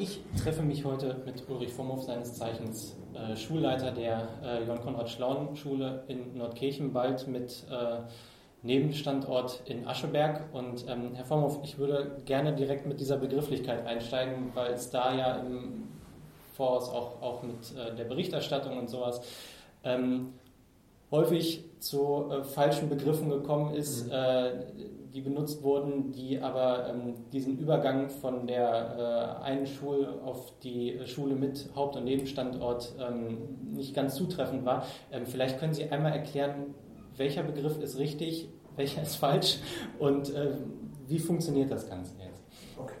Ich treffe mich heute mit Ulrich Vorhoff, seines Zeichens äh, Schulleiter der äh, Johann Konrad Schlaun Schule in Nordkirchen, bald mit äh, Nebenstandort in Ascheberg. Und ähm, Herr Vorhoff, ich würde gerne direkt mit dieser Begrifflichkeit einsteigen, weil es da ja im Voraus auch, auch mit äh, der Berichterstattung und sowas ähm, häufig zu äh, falschen Begriffen gekommen ist, mhm. Die benutzt wurden, die aber ähm, diesen Übergang von der äh, einen Schule auf die Schule mit Haupt- und Nebenstandort ähm, nicht ganz zutreffend war. Ähm, vielleicht können Sie einmal erklären, welcher Begriff ist richtig, welcher ist falsch und äh, wie funktioniert das Ganze jetzt? Okay.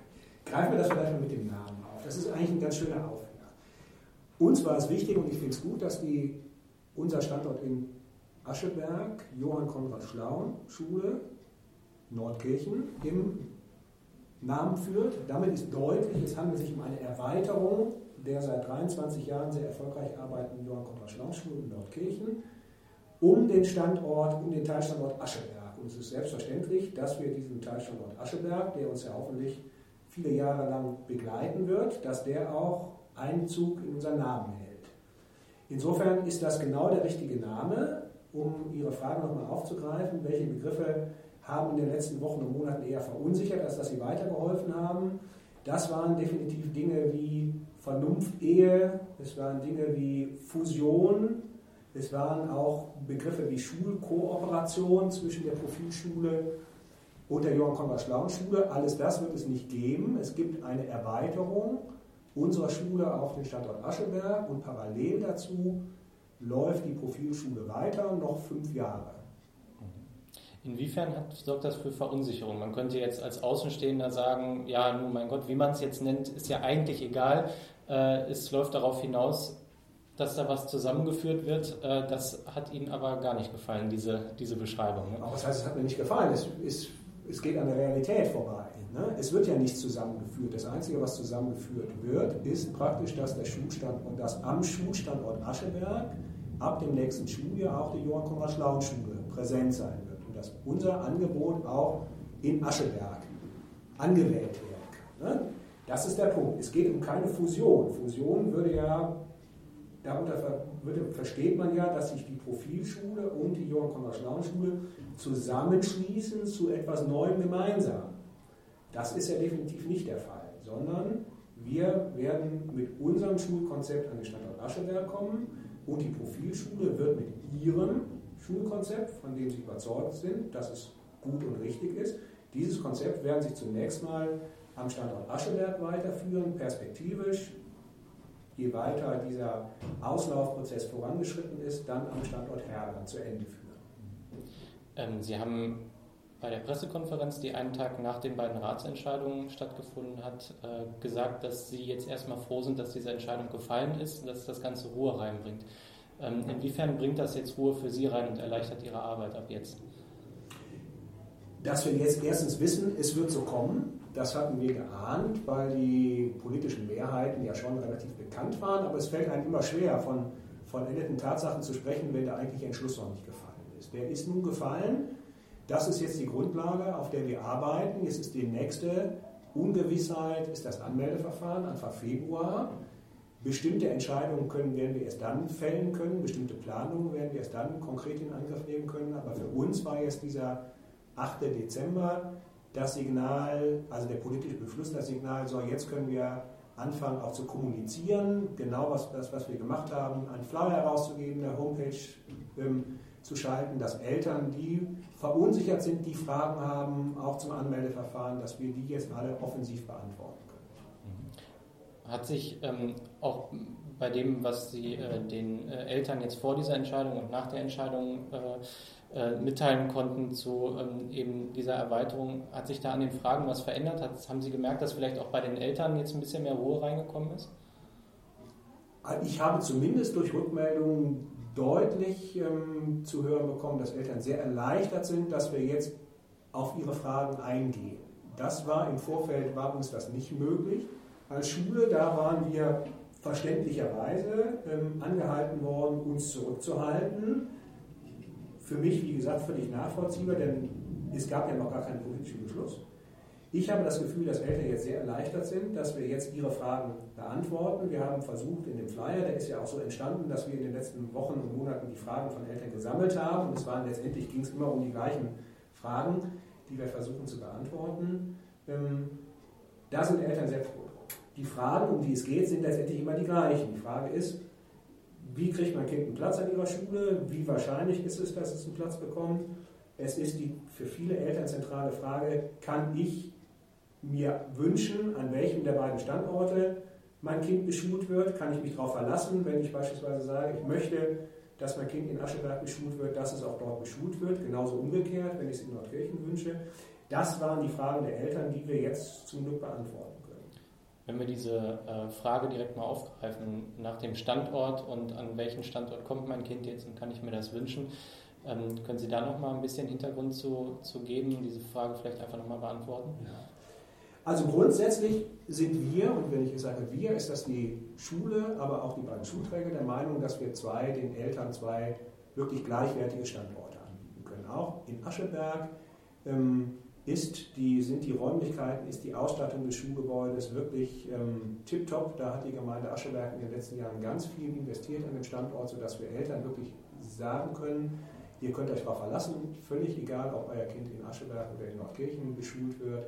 Greifen wir das vielleicht mal mit dem Namen auf. Das ist eigentlich ein ganz schöner Aufhänger. Uns war es wichtig und ich finde es gut, dass die, unser Standort in Ascheberg, Johann Konrad Schlaun Schule, Nordkirchen im Namen führt. Damit ist deutlich, es handelt sich um eine Erweiterung der seit 23 Jahren sehr erfolgreich arbeitenden Johann Konrad Schlaun Schule in Nordkirchen um den Standort, um den Teilstandort Ascheberg. Und es ist selbstverständlich, dass wir diesen Teilstandort Ascheberg, der uns ja hoffentlich viele Jahre lang begleiten wird, dass der auch Einzug in unseren Namen hält. Insofern ist das genau der richtige Name um Ihre Frage nochmal aufzugreifen, welche Begriffe haben in den letzten Wochen und Monaten eher verunsichert, als dass sie weitergeholfen haben. Das waren definitiv Dinge wie Vernunftehe, es waren Dinge wie Fusion, es waren auch Begriffe wie Schulkooperation zwischen der Profilschule und der Johann Konrad Schlaun Schule. Alles das wird es nicht geben. Es gibt eine Erweiterung unserer Schule auf den Standort Ascheberg und parallel dazu läuft die Profilschule weiter, noch fünf Jahre. Inwiefern hat, sorgt das für Verunsicherung? Man könnte jetzt als Außenstehender sagen, ja, nun mein Gott, wie man es jetzt nennt, ist ja eigentlich egal. Äh, es läuft darauf hinaus, dass da was zusammengeführt wird. Äh, das hat Ihnen aber gar nicht gefallen, diese, diese Beschreibung. Ne? Aber was heißt, es hat mir nicht gefallen? Es, ist, es geht an der Realität vorbei. Ne? Es wird ja nichts zusammengeführt. Das Einzige, was zusammengeführt wird, ist praktisch, dass der Schulstandort, dass am Schulstandort Ascheberg ab dem nächsten Schuljahr auch die Johann Konrad Schlaun Schule präsent sein wird dass unser Angebot auch in Ascheberg angewählt werden kann. Ne? Das ist der Punkt. Es geht um keine Fusion. Fusion würde ja, darunter würde, versteht man ja, dass sich die Profilschule und die Johann Konrad Schlaun Schule zusammenschließen zu etwas Neuem gemeinsam. Das ist ja definitiv nicht der Fall, sondern wir werden mit unserem Schulkonzept an den Standort Ascheberg kommen und die Profilschule wird mit ihrem Schulkonzept, von dem sie überzeugt sind, dass es gut und richtig ist, dieses Konzept werden sie zunächst mal am Standort Ascheberg weiterführen, perspektivisch, je weiter dieser Auslaufprozess vorangeschritten ist, dann am Standort Herder zu Ende führen. Ähm, sie haben bei der Pressekonferenz, die einen Tag nach den beiden Ratsentscheidungen stattgefunden hat, äh, gesagt, dass Sie jetzt erstmal froh sind, dass diese Entscheidung gefallen ist und dass das Ganze Ruhe reinbringt. Ähm, inwiefern bringt das jetzt Ruhe für Sie rein und erleichtert Ihre Arbeit ab jetzt? Dass wir jetzt erstens wissen, es wird so kommen, das hatten wir geahnt, weil die politischen Mehrheiten ja schon relativ bekannt waren, aber es fällt einem immer schwer, von vollendeten Tatsachen zu sprechen, wenn der eigentliche Entschluss noch nicht gefallen ist. Der ist nun gefallen das ist jetzt die Grundlage, auf der wir arbeiten. Jetzt ist die nächste Ungewissheit, ist das Anmeldeverfahren Anfang Februar. Bestimmte Entscheidungen können, werden wir erst dann fällen können, bestimmte Planungen werden wir erst dann konkret in Angriff nehmen können. Aber für uns war jetzt dieser 8. Dezember das Signal, also der politische Beschluss, das Signal, so jetzt können wir anfangen auch zu kommunizieren, genau was, das, was wir gemacht haben, einen Flyer herauszugeben, eine Homepage ähm, zu schalten, dass Eltern, die verunsichert sind, die Fragen haben, auch zum Anmeldeverfahren, dass wir die jetzt alle offensiv beantworten können. Hat sich ähm, auch bei dem, was Sie äh, den äh, Eltern jetzt vor dieser Entscheidung und nach der Entscheidung äh, äh mitteilen konnten zu ähm, eben dieser Erweiterung, hat sich da an den Fragen was verändert? Hat, haben Sie gemerkt, dass vielleicht auch bei den Eltern jetzt ein bisschen mehr Ruhe reingekommen ist? Ich habe zumindest durch Rückmeldungen deutlich ähm, zu hören bekommen, dass Eltern sehr erleichtert sind, dass wir jetzt auf ihre Fragen eingehen. Das war im Vorfeld, war uns das nicht möglich. Als Schule, da waren wir verständlicherweise ähm, angehalten worden, uns zurückzuhalten. Für mich, wie gesagt, völlig nachvollziehbar, denn es gab ja noch gar keinen politischen Beschluss. Ich habe das Gefühl, dass Eltern jetzt sehr erleichtert sind, dass wir jetzt ihre Fragen beantworten. Wir haben versucht in dem Flyer, der ist ja auch so entstanden, dass wir in den letzten Wochen und Monaten die Fragen von Eltern gesammelt haben. Und es waren letztendlich ging es immer um die gleichen Fragen, die wir versuchen zu beantworten. Ähm, da sind Eltern sehr froh. Die Fragen, um die es geht, sind letztendlich immer die gleichen. Die Frage ist, wie kriegt mein Kind einen Platz an ihrer Schule? Wie wahrscheinlich ist es, dass es einen Platz bekommt? Es ist die für viele Eltern zentrale Frage, kann ich mir wünschen, an welchem der beiden Standorte mein Kind beschult wird? Kann ich mich darauf verlassen, wenn ich beispielsweise sage, ich möchte, dass mein Kind in Ascheberg beschult wird, dass es auch dort beschult wird? Genauso umgekehrt, wenn ich es in Nordkirchen wünsche. Das waren die Fragen der Eltern, die wir jetzt zum Glück beantworten können. Wenn wir diese äh, Frage direkt mal aufgreifen, nach dem Standort und an welchen Standort kommt mein Kind jetzt und kann ich mir das wünschen, ähm, können Sie da noch mal ein bisschen Hintergrund zu, zu geben und diese Frage vielleicht einfach noch mal beantworten? Ja. Also grundsätzlich sind wir, und wenn ich sage wir, ist das die Schule, aber auch die beiden Schulträger der Meinung, dass wir zwei, den Eltern zwei wirklich gleichwertige Standorte anbieten können. Auch in Ascheberg ähm, ist die, sind die Räumlichkeiten, ist die Ausstattung des Schulgebäudes wirklich ähm, tiptop. Da hat die Gemeinde Ascheberg in den letzten Jahren ganz viel investiert an den Standort, sodass wir Eltern wirklich sagen können, ihr könnt euch darauf verlassen, völlig egal, ob euer Kind in Ascheberg oder in Nordkirchen beschult wird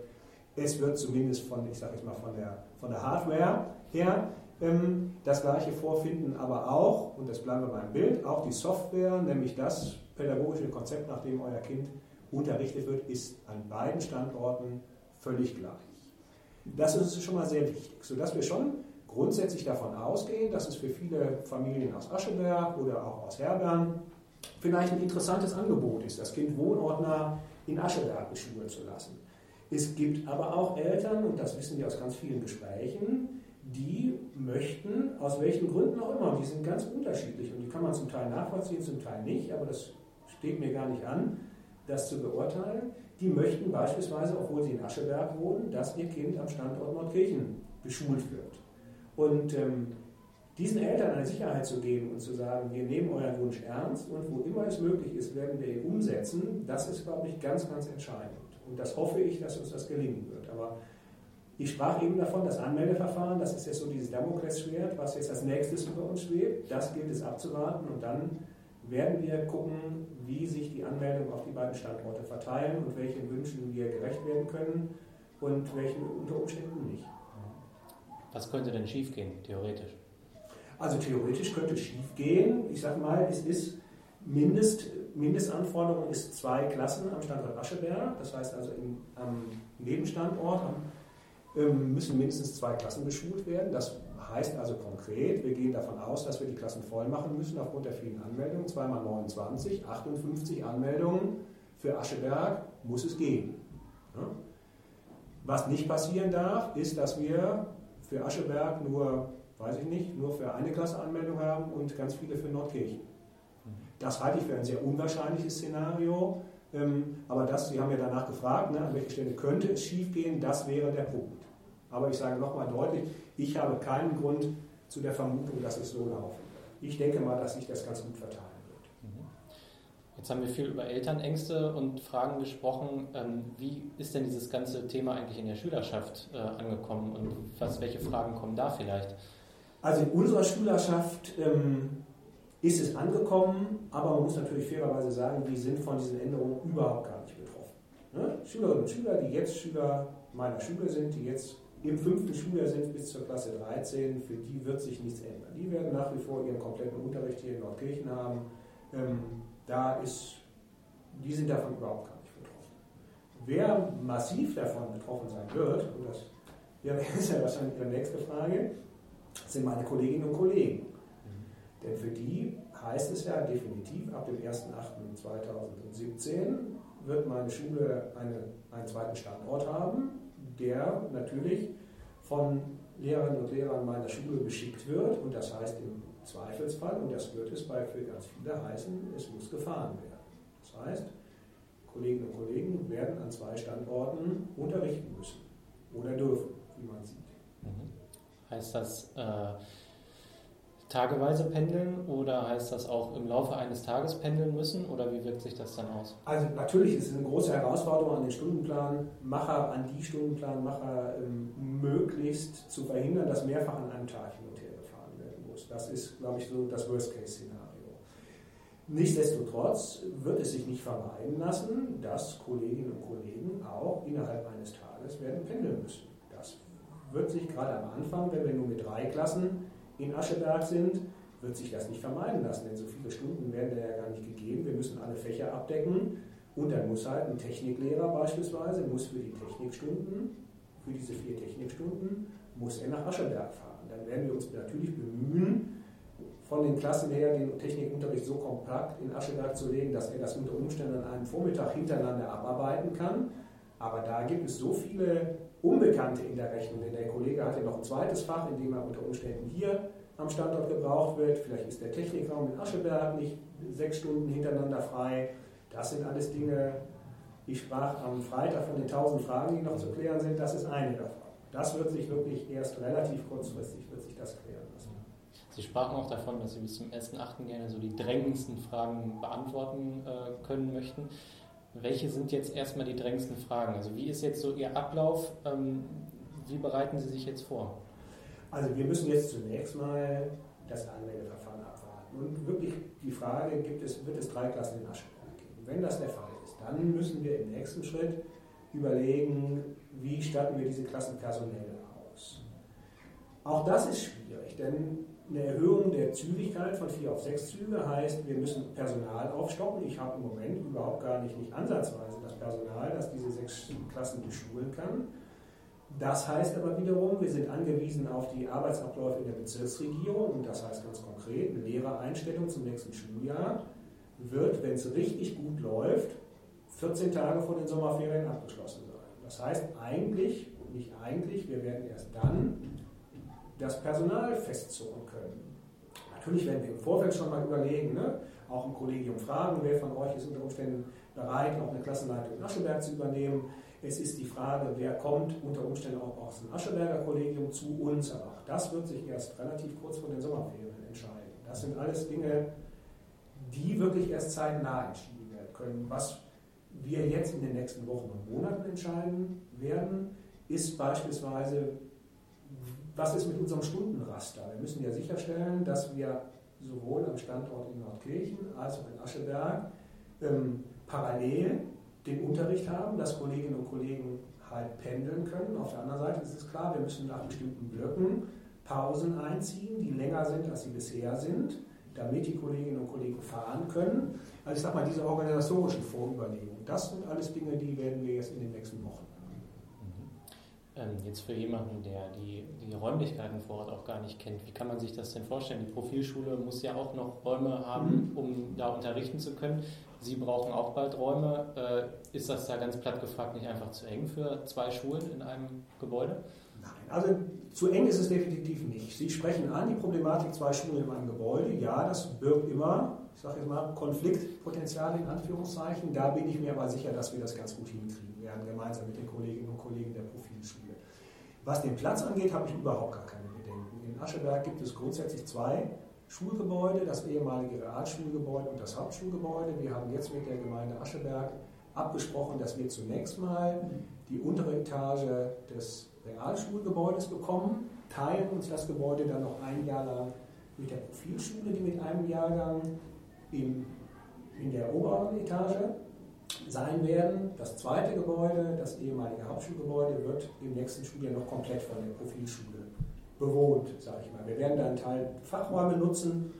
es wird zumindest von, ich sage jetzt mal, von der, von der Hardware her ähm, das gleiche vorfinden, aber auch, und das bleiben wir beim Bild, auch die Software, nämlich das pädagogische Konzept, nach dem euer Kind unterrichtet wird, ist an beiden Standorten völlig gleich. Das ist schon mal sehr wichtig, sodass wir schon grundsätzlich davon ausgehen, dass es für viele Familien aus Ascheberg oder auch aus Herbern vielleicht ein interessantes Angebot ist, das Kind wohnortnah in Ascheberg beschulen zu lassen. Es gibt aber auch Eltern, und das wissen wir aus ganz vielen Gesprächen, die möchten, aus welchen Gründen auch immer, die sind ganz unterschiedlich und die kann man zum Teil nachvollziehen, zum Teil nicht, aber das steht mir gar nicht an, das zu beurteilen. Die möchten beispielsweise, obwohl sie in Ascheberg wohnen, dass ihr Kind am Standort Nordkirchen beschult wird. Und ähm, diesen Eltern eine Sicherheit zu geben und zu sagen, wir nehmen euren Wunsch ernst und wo immer es möglich ist, werden wir ihn umsetzen, das ist, glaube ich, ganz, ganz entscheidend. Und das hoffe ich, dass uns das gelingen wird. Aber ich sprach eben davon, das Anmeldeverfahren, das ist jetzt so dieses Damoklesschwert, was jetzt als nächstes über uns schwebt. Das gilt es abzuwarten und dann werden wir gucken, wie sich die Anmeldungen auf die beiden Standorte verteilen und welchen Wünschen wir gerecht werden können und welchen unter Umständen nicht. Was könnte denn schiefgehen, theoretisch? Also theoretisch könnte schiefgehen. Ich sage mal, es ist Mindest, Mindestanforderung ist zwei Klassen am Standort Ascheberg. Das heißt also im, am Nebenstandort ähm, müssen mindestens zwei Klassen beschult werden. Das heißt also konkret, wir gehen davon aus, dass wir die Klassen voll machen müssen aufgrund der vielen Anmeldungen. Zweimal 29, 58 Anmeldungen für Ascheberg muss es geben. Was nicht passieren darf, ist, dass wir für Ascheberg nur, weiß ich nicht, nur für eine Klasse Anmeldung haben und ganz viele für Nordkirchen. Das halte ich für ein sehr unwahrscheinliches Szenario. Ähm, aber das, Sie haben ja danach gefragt, ne, an welcher Stelle könnte es schiefgehen, das wäre der Punkt. Aber ich sage nochmal deutlich, ich habe keinen Grund zu der Vermutung, dass es so laufen wird. Ich denke mal, dass sich das ganz gut verteilen wird. Mhm. Jetzt haben wir viel über Elternängste und Fragen gesprochen. Ähm, wie ist denn dieses ganze Thema eigentlich in der Schülerschaft äh, angekommen und was, welche Fragen kommen da vielleicht? Also in unserer Schülerschaft ähm, ist es angekommen, aber man muss natürlich fairerweise sagen, wir sind von diesen Änderungen überhaupt gar nicht betroffen. Ne? Schülerinnen und Schüler, die jetzt Schüler meiner Schule sind, die jetzt im fünften Schuljahr sind bis zur Klasse 13, für die wird sich nichts ändern. Die werden nach wie vor ihren kompletten Unterricht hier in Nordkirchen haben. Ähm, da ist, die sind davon überhaupt gar nicht betroffen. Wer massiv davon betroffen sein wird, und das ja, ist ja wahrscheinlich Ihre nächste Frage, sind meine Kolleginnen und Kollegen. Denn für die heißt es ja definitiv, ab dem 1.8.2017 wird meine Schule eine, einen zweiten Standort haben, der natürlich von Lehrerinnen und Lehrern meiner Schule beschickt wird. Und das heißt im Zweifelsfall, und das wird es bei für ganz viele heißen, es muss gefahren werden. Das heißt, Kolleginnen und Kollegen werden an zwei Standorten unterrichten müssen oder dürfen, wie man sieht. Mhm. Heißt das, äh tageweise pendeln oder heißt das auch im Laufe eines Tages pendeln müssen oder wie wirkt sich das dann aus? Also natürlich ist es eine große Herausforderung an den Stundenplanmacher, an die Stundenplanmacher ähm, möglichst zu verhindern, dass mehrfach an einem Tag hin und her gefahren werden muss. Das ist, glaube ich, so das Worst-Case-Szenario. Nichtsdestotrotz wird es sich nicht vermeiden lassen, dass Kolleginnen und Kollegen auch innerhalb eines Tages werden pendeln müssen. Das wird sich gerade am Anfang, wenn wir nur mit drei Klassen in Ascheberg sind, wird sich das nicht vermeiden lassen, denn so viele Stunden werden da ja gar nicht gegeben. Wir müssen alle Fächer abdecken und dann muss halt ein Techniklehrer beispielsweise, muss für die Technikstunden, für diese vier Technikstunden, muss er nach Ascheberg fahren. Dann werden wir uns natürlich bemühen, von den Klassen her den Technikunterricht so kompakt in Ascheberg zu legen, dass er das unter Umständen an einem Vormittag hintereinander abarbeiten kann. Aber da gibt es so viele Unbekannte in der Rechnung, denn der Kollege hat ja noch ein zweites Fach, in dem er unter Umständen hier am Standort gebraucht wird. Vielleicht ist der Technikraum in Ascheberg nicht sechs Stunden hintereinander frei. Das sind alles Dinge, ich sprach am Freitag von den tausend Fragen, die noch zu klären sind. Das ist eine davon. Das wird sich wirklich erst relativ kurzfristig wird sich das klären. Sie sprachen auch davon, dass Sie bis zum 1.8. gerne so die drängendsten Fragen beantworten äh, können möchten. Welche sind jetzt erstmal die drängendsten Fragen? Also wie ist jetzt so Ihr Ablauf? Ähm, wie bereiten Sie sich jetzt vor? Also wir müssen jetzt zunächst mal das Anmeldeverfahren abwarten. Und wirklich die Frage, gibt es, wird es drei Klassen in Aschenberg geben? Wenn das der Fall ist, dann müssen wir im nächsten Schritt überlegen, wie statten wir diese Klassen personell aus. Auch das ist schwierig, denn eine Erhöhung der Zügigkeit von vier auf sechs Züge heißt, wir müssen Personal aufstocken. Ich habe im Moment überhaupt gar nicht, nicht ansatzweise das Personal, das diese sechs Klassen beschulen kann. Das heißt aber wiederum, wir sind angewiesen auf die Arbeitsabläufe in der Bezirksregierung und das heißt ganz konkret, eine Lehrereinstellung zum nächsten Schuljahr wird, wenn es richtig gut läuft, 14 Tage vor den Sommerferien abgeschlossen sein. Das heißt eigentlich, nicht eigentlich, wir werden erst dann das Personal festzurren können. Natürlich werden wir im Vorfeld schon mal überlegen, ne? auch im Kollegium fragen, wer von euch ist unter Umständen bereit, noch eine Klassenleitung in Ascheberg zu übernehmen. Es ist die Frage, wer kommt unter Umständen auch aus dem Ascheberger Kollegium zu uns, aber auch das wird sich erst relativ kurz vor den Sommerferien entscheiden. Das sind alles Dinge, die wirklich erst zeitnah entschieden werden können. Was wir jetzt in den nächsten Wochen und Monaten entscheiden werden, ist beispielsweise, was ist mit unserem Stundenraster? Wir müssen ja sicherstellen, dass wir sowohl am Standort in Nordkirchen als auch in Ascheberg ähm, parallel den Unterricht haben, dass Kolleginnen und Kollegen halt pendeln können. Auf der anderen Seite ist es klar, wir müssen nach bestimmten Blöcken Pausen einziehen, die länger sind, als sie bisher sind, damit die Kolleginnen und Kollegen fahren können. Also ich sage mal, diese organisatorischen Vorüberlegungen, das sind alles Dinge, die werden wir jetzt in den nächsten Wochen jetzt für jemanden, der die, die Räumlichkeiten vor Ort auch gar nicht kennt, wie kann man sich das denn vorstellen? Die Profilschule muss ja auch noch Räume haben, mhm. um da unterrichten zu können. Sie brauchen auch bald Räume. Äh, ist das da ganz platt gefragt nicht einfach zu eng für zwei Schulen in einem Gebäude? Nein, also zu eng ist es definitiv nicht. Sie sprechen an die Problematik zwei Schulen in einem Gebäude. Ja, das birgt immer, ich sage jetzt mal, Konfliktpotenzial in Anführungszeichen. Da bin ich mir aber sicher, dass wir das ganz gut hinkriegen werden, gemeinsam mit den Kolleginnen und Kollegen der Profilschule. Was den Platz angeht, habe ich überhaupt gar keine Bedenken. In Ascheberg gibt es grundsätzlich zwei Schulgebäude, das ehemalige Realschulgebäude und das Hauptschulgebäude. Wir haben jetzt mit der Gemeinde Ascheberg abgesprochen, dass wir zunächst mal die untere Etage des Realschulgebäudes bekommen, teilen uns das Gebäude dann noch ein Jahr lang mit der Profilschule, die mit einem Jahrgang in, in der oberen Etage sein werden. Das zweite Gebäude, das ehemalige Hauptschulgebäude, wird im nächsten Schuljahr noch komplett von der Profilschule bewohnt, sage ich mal. Wir werden da einen Teil Fachräume nutzen,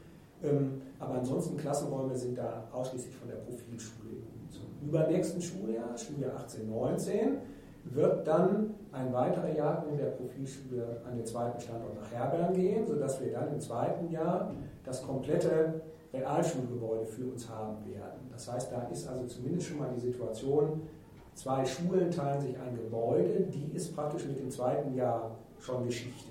ähm, aber ansonsten Klassenräume sind da ausschließlich von der Profilschule. Zum übernächsten Schuljahr, Schuljahr 18, 19, wird dann ein weiterer Jahrgang der Profilschule an den zweiten Standort nach Herberg gehen, sodass wir dann im zweiten Jahr das komplette Realschulgebäude für uns haben werden. Das heißt, da ist also zumindest schon mal die Situation, zwei Schulen teilen sich ein Gebäude, die ist praktisch mit dem zweiten Jahr schon Geschichte.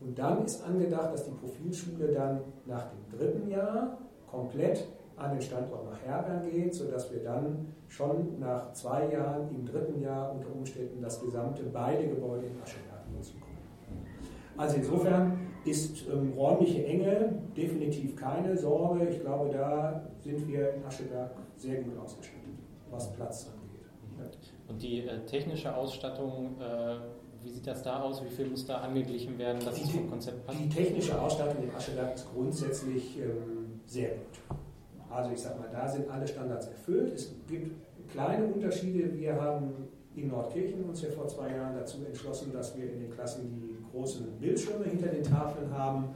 Und dann ist angedacht, dass die Profilschule dann nach dem dritten Jahr komplett an den Standort nach Herberg geht, sodass wir dann schon nach zwei Jahren im dritten Jahr unter Umständen das gesamte beide Gebäude in Ascheberg nutzen können. Also insofern ist ähm, räumliche Enge definitiv keine Sorge. Ich glaube, da sind wir in Ascheberg sehr gut ausgestattet, was Platz angeht. Und die äh, technische Ausstattung, äh, wie sieht das da aus? Wie viel muss da angeglichen werden, dass die, es vom Konzept passt? Die technische Ausstattung in Ascheberg ist grundsätzlich ähm, sehr gut. Also ich sage mal, da sind alle Standards erfüllt. Es gibt kleine Unterschiede. Wir haben in Nordkirchen uns ja vor zwei Jahren dazu entschlossen, dass wir in den Klassen die großen Bildschirme hinter den Tafeln haben.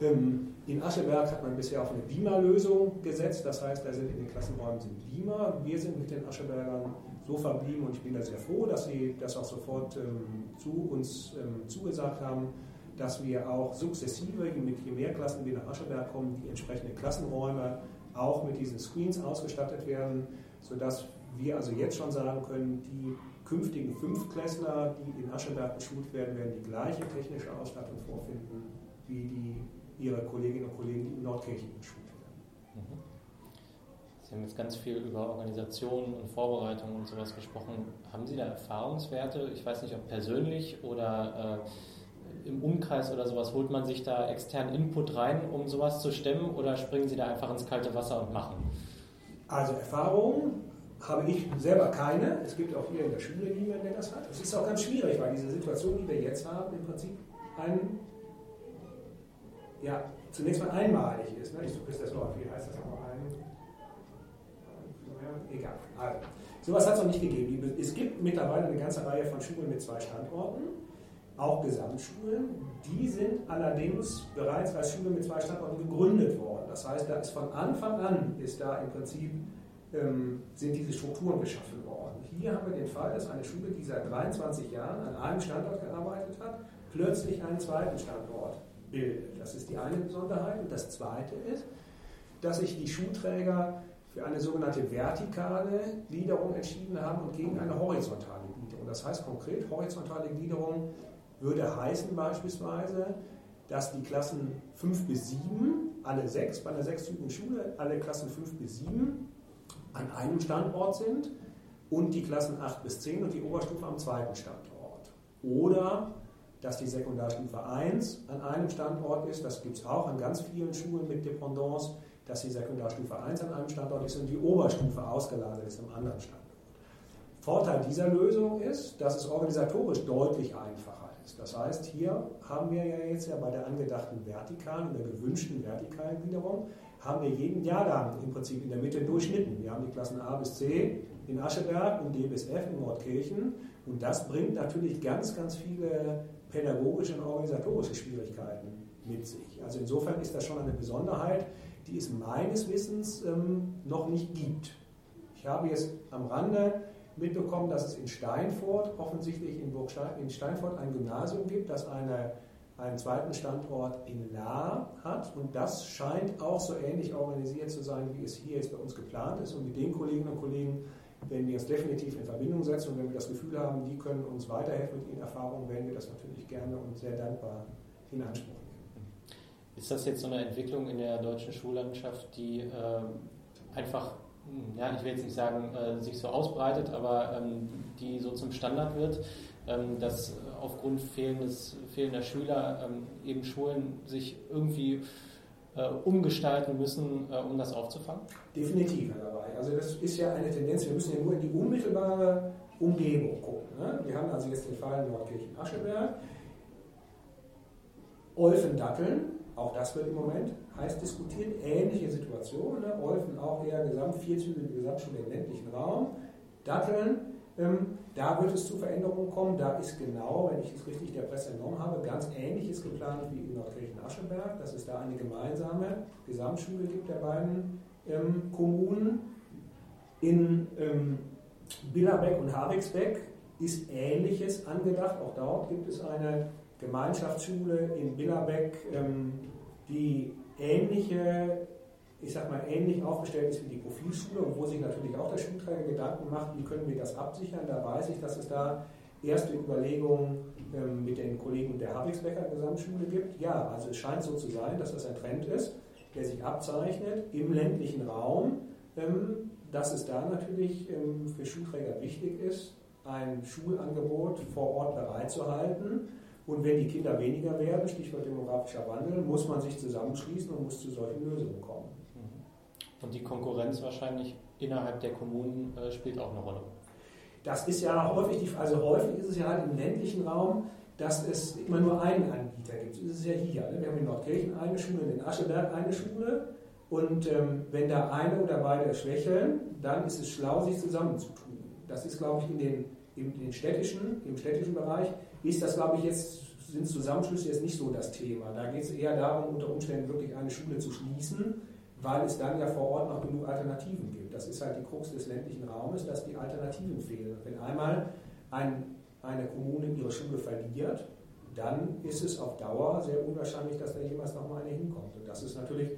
Ähm, in Ascheberg hat man bisher auf eine Beamer-Lösung gesetzt, das heißt, da sind in den Klassenräumen sind Beamer. Wir sind mit den Aschebergern so verblieben und ich bin da sehr froh, dass sie das auch sofort ähm, zu uns ähm, zugesagt haben, dass wir auch sukzessive, mit je mehr Klassen wir nach Ascheberg kommen, die entsprechenden Klassenräume auch mit diesen Screens ausgestattet werden, sodass wir also jetzt schon sagen können, die künftigen Fünftklässler, die in Ascheberg geschult werden, werden die gleiche technische Ausstattung vorfinden wie die, ihre Kolleginnen und Kollegen, die in Nordkirchen geschult werden. Sie haben jetzt ganz viel über Organisation und Vorbereitung und sowas gesprochen. Haben Sie da Erfahrungswerte? Ich weiß nicht, ob persönlich oder äh, im Umkreis oder sowas. Holt man sich da externen Input rein, um sowas zu stemmen oder springen Sie da einfach ins kalte Wasser und machen? Also Erfahrung habe ich selber keine. Es gibt auch hier in der Schule niemanden, der das hat. Es ist auch ganz schwierig, weil diese Situation, die wir jetzt haben, im Prinzip ein, ja, zunächst mal einmalig ist. Ne? Ich suche das Wort, wie heißt das nochmal ein? Egal. Also, sowas hat es noch nicht gegeben. Es gibt mittlerweile eine ganze Reihe von Schulen mit zwei Standorten, auch Gesamtschulen. Die sind allerdings bereits als Schule mit zwei Standorten gegründet worden. Das heißt, da ist von Anfang an ist da im Prinzip ähm, sind diese Strukturen geschaffen worden. Hier haben wir den Fall, dass eine Schule, die seit 23 Jahren an einem Standort gearbeitet hat, plötzlich einen zweiten Standort bildet. Das ist die eine Besonderheit. Und das zweite ist, dass sich die Schulträger für eine sogenannte vertikale Gliederung entschieden haben und gegen eine horizontale Gliederung. Das heißt konkret, horizontale Gliederung würde heißen beispielsweise, dass die Klassen 5 bis 7, alle sechs, bei einer sechstypigen Schule, alle Klassen 5 bis 7 an einem Standort sind und die Klassen 8 bis 10 und die Oberstufe am zweiten Standort. Oder dass die Sekundarstufe 1 an einem Standort ist, das gibt es auch an ganz vielen Schulen mit Dependance, dass die Sekundarstufe 1 an einem Standort ist und die Oberstufe ausgelagert ist am anderen Standort. Vorteil dieser Lösung ist, dass es organisatorisch deutlich einfacher ist. Das heißt, hier haben wir ja jetzt ja bei der angedachten vertikalen oder gewünschten vertikalen Gliederung haben wir jeden Jahrgang im Prinzip in der Mitte durchschnitten. Wir haben die Klassen A bis C in Ascheberg und D bis F in Nordkirchen. Und das bringt natürlich ganz, ganz viele pädagogische und organisatorische Schwierigkeiten mit sich. Also insofern ist das schon eine Besonderheit, die es meines Wissens ähm, noch nicht gibt. Ich habe jetzt am Rande mitbekommen, dass es in Steinfurt, offensichtlich in, Burgstein, in Steinfurt ein Gymnasium gibt, das eine einen zweiten Standort in La hat. Und das scheint auch so ähnlich organisiert zu sein, wie es hier jetzt bei uns geplant ist. Und mit den Kolleginnen und Kollegen werden wir uns definitiv in Verbindung setzen. Und wenn wir das Gefühl haben, die können uns weiterhelfen mit ihren Erfahrungen, werden wir das natürlich gerne und sehr dankbar in Anspruch nehmen. Ist das jetzt so eine Entwicklung in der deutschen Schullandschaft, die äh, einfach, ja, ich will jetzt nicht sagen, äh, sich so ausbreitet, aber ähm, die so zum Standard wird, ähm, dass aufgrund fehlendes, fehlender Schüler ähm, eben Schulen sich irgendwie äh, umgestalten müssen, äh, um das aufzufangen? Definitiv dabei. Also das ist ja eine Tendenz, wir müssen ja nur in die unmittelbare Umgebung gucken. Ne? Wir haben also jetzt den Fall Nordkirchen-Ascheberg. Olfen-Datteln, auch das wird im Moment heiß diskutiert, ähnliche Situation. Ne? Olfen auch eher gesamt, vierzügige Gesamtschule im ländlichen Raum. Datteln, ähm, da wird es zu Veränderungen kommen. Da ist genau, wenn ich es richtig der Presse entnommen habe, ganz Ähnliches geplant wie in Nordkirchen-Ascheberg, dass es da eine gemeinsame Gesamtschule gibt der beiden ähm, Kommunen. In ähm, Billerbeck und Havixbeck ist Ähnliches angedacht. Auch dort gibt es eine Gemeinschaftsschule in Billerbeck, ähm, die ähnliche ich sag mal, ähnlich aufgestellt ist wie die Profilschule und wo sich natürlich auch der Schulträger Gedanken macht, wie können wir das absichern. Da weiß ich, dass es da erste Überlegungen ähm, mit den Kollegen der Havixbecker Gesamtschule gibt. Ja, also es scheint so zu sein, dass das ein Trend ist, der sich abzeichnet im ländlichen Raum, ähm, dass es da natürlich für Schulträger wichtig ist, ein Schulangebot vor Ort bereitzuhalten Und wenn die Kinder weniger werden, Stichwort demografischer Wandel, muss man sich zusammenschließen und muss zu solchen Lösungen kommen. Mhm. Und die Konkurrenz wahrscheinlich innerhalb der Kommunen äh, spielt auch eine Rolle. Das ist ja häufig, also häufig ist es ja halt im ländlichen Raum, dass es immer nur einen Anbieter gibt. So ist es ja hier. Ne? Wir haben in Nordkirchen eine Schule, in Ascheberg eine Schule. Und ähm, wenn da eine oder beide schwächeln, dann ist es schlau, sich zusammenzutun. Das ist, glaube ich, in den, in den städtischen, im städtischen Bereich, ist das, glaube ich, jetzt, sind Zusammenschlüsse jetzt nicht so das Thema. Da geht es eher darum, unter Umständen wirklich eine Schule zu schließen, weil es dann ja vor Ort noch genug Alternativen gibt. Das ist halt die Krux des ländlichen Raumes, dass die Alternativen fehlen. Wenn einmal ein, eine Kommune ihre Schule verliert, dann ist es auf Dauer sehr unwahrscheinlich, dass da jemals nochmal eine hinkommt. Und das ist natürlich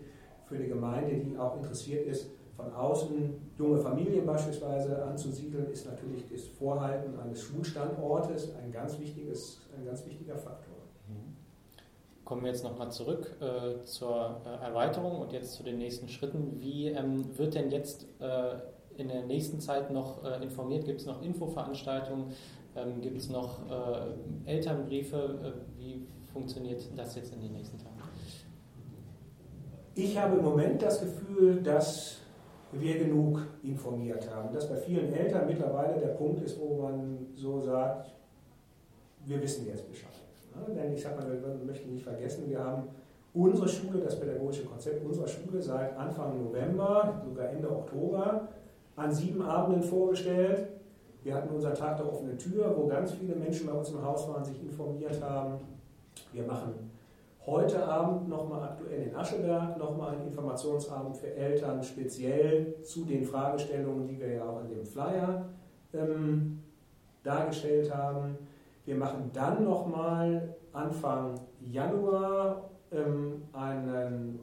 für eine Gemeinde, die auch interessiert ist, von außen junge Familien beispielsweise anzusiedeln, ist natürlich das Vorhalten eines Schulstandortes ein ganz, wichtiges, ein ganz wichtiger Faktor. Mhm. Kommen wir jetzt nochmal zurück äh, zur äh, Erweiterung und jetzt zu den nächsten Schritten. Wie ähm, wird denn jetzt äh, in der nächsten Zeit noch äh, informiert? Gibt es noch Infoveranstaltungen? Ähm, Gibt es noch äh, Elternbriefe? Äh, wie funktioniert das jetzt in den nächsten Tagen? Ich habe im Moment das Gefühl, dass wir genug informiert haben. Dass bei vielen Eltern mittlerweile der Punkt ist, wo man so sagt, wir wissen jetzt Bescheid. Ja, denn ich sage mal, wir möchten nicht vergessen, wir haben unsere Schule, das pädagogische Konzept unserer Schule seit Anfang November, sogar Ende Oktober, an sieben Abenden vorgestellt. Wir hatten unseren Tag der offenen Tür, wo ganz viele Menschen bei uns im Haus waren, sich informiert haben. Wir machen heute Abend nochmal aktuell in Ascheberg nochmal einen Informationsabend für Eltern, speziell zu den Fragestellungen, die wir ja auch an dem Flyer ähm, dargestellt haben. Wir machen dann nochmal Anfang Januar ähm, einen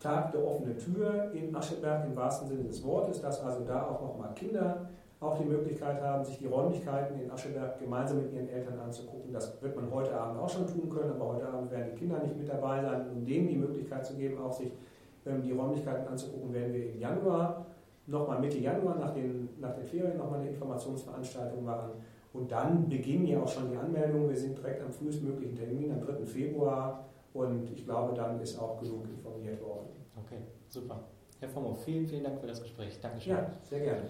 Tag der offenen Tür in Ascheberg im wahrsten Sinne des Wortes, dass also da auch nochmal Kinder auch die Möglichkeit haben, sich die Räumlichkeiten in Ascheberg gemeinsam mit ihren Eltern anzugucken. Das wird man heute Abend auch schon tun können, aber heute Abend werden die Kinder nicht mit dabei sein. Um denen die Möglichkeit zu geben, auch sich ähm, die Räumlichkeiten anzugucken, werden wir im Januar, nochmal Mitte Januar nach den, nach den Ferien, nochmal eine Informationsveranstaltung machen. Und dann beginnen ja auch schon die Anmeldungen. Wir sind direkt am frühestmöglichen Termin, am 3. Februar. Und ich glaube, dann ist auch genug informiert worden. Okay, super. Herr Formo, vielen, vielen Dank für das Gespräch. Dankeschön. Ja, sehr gerne.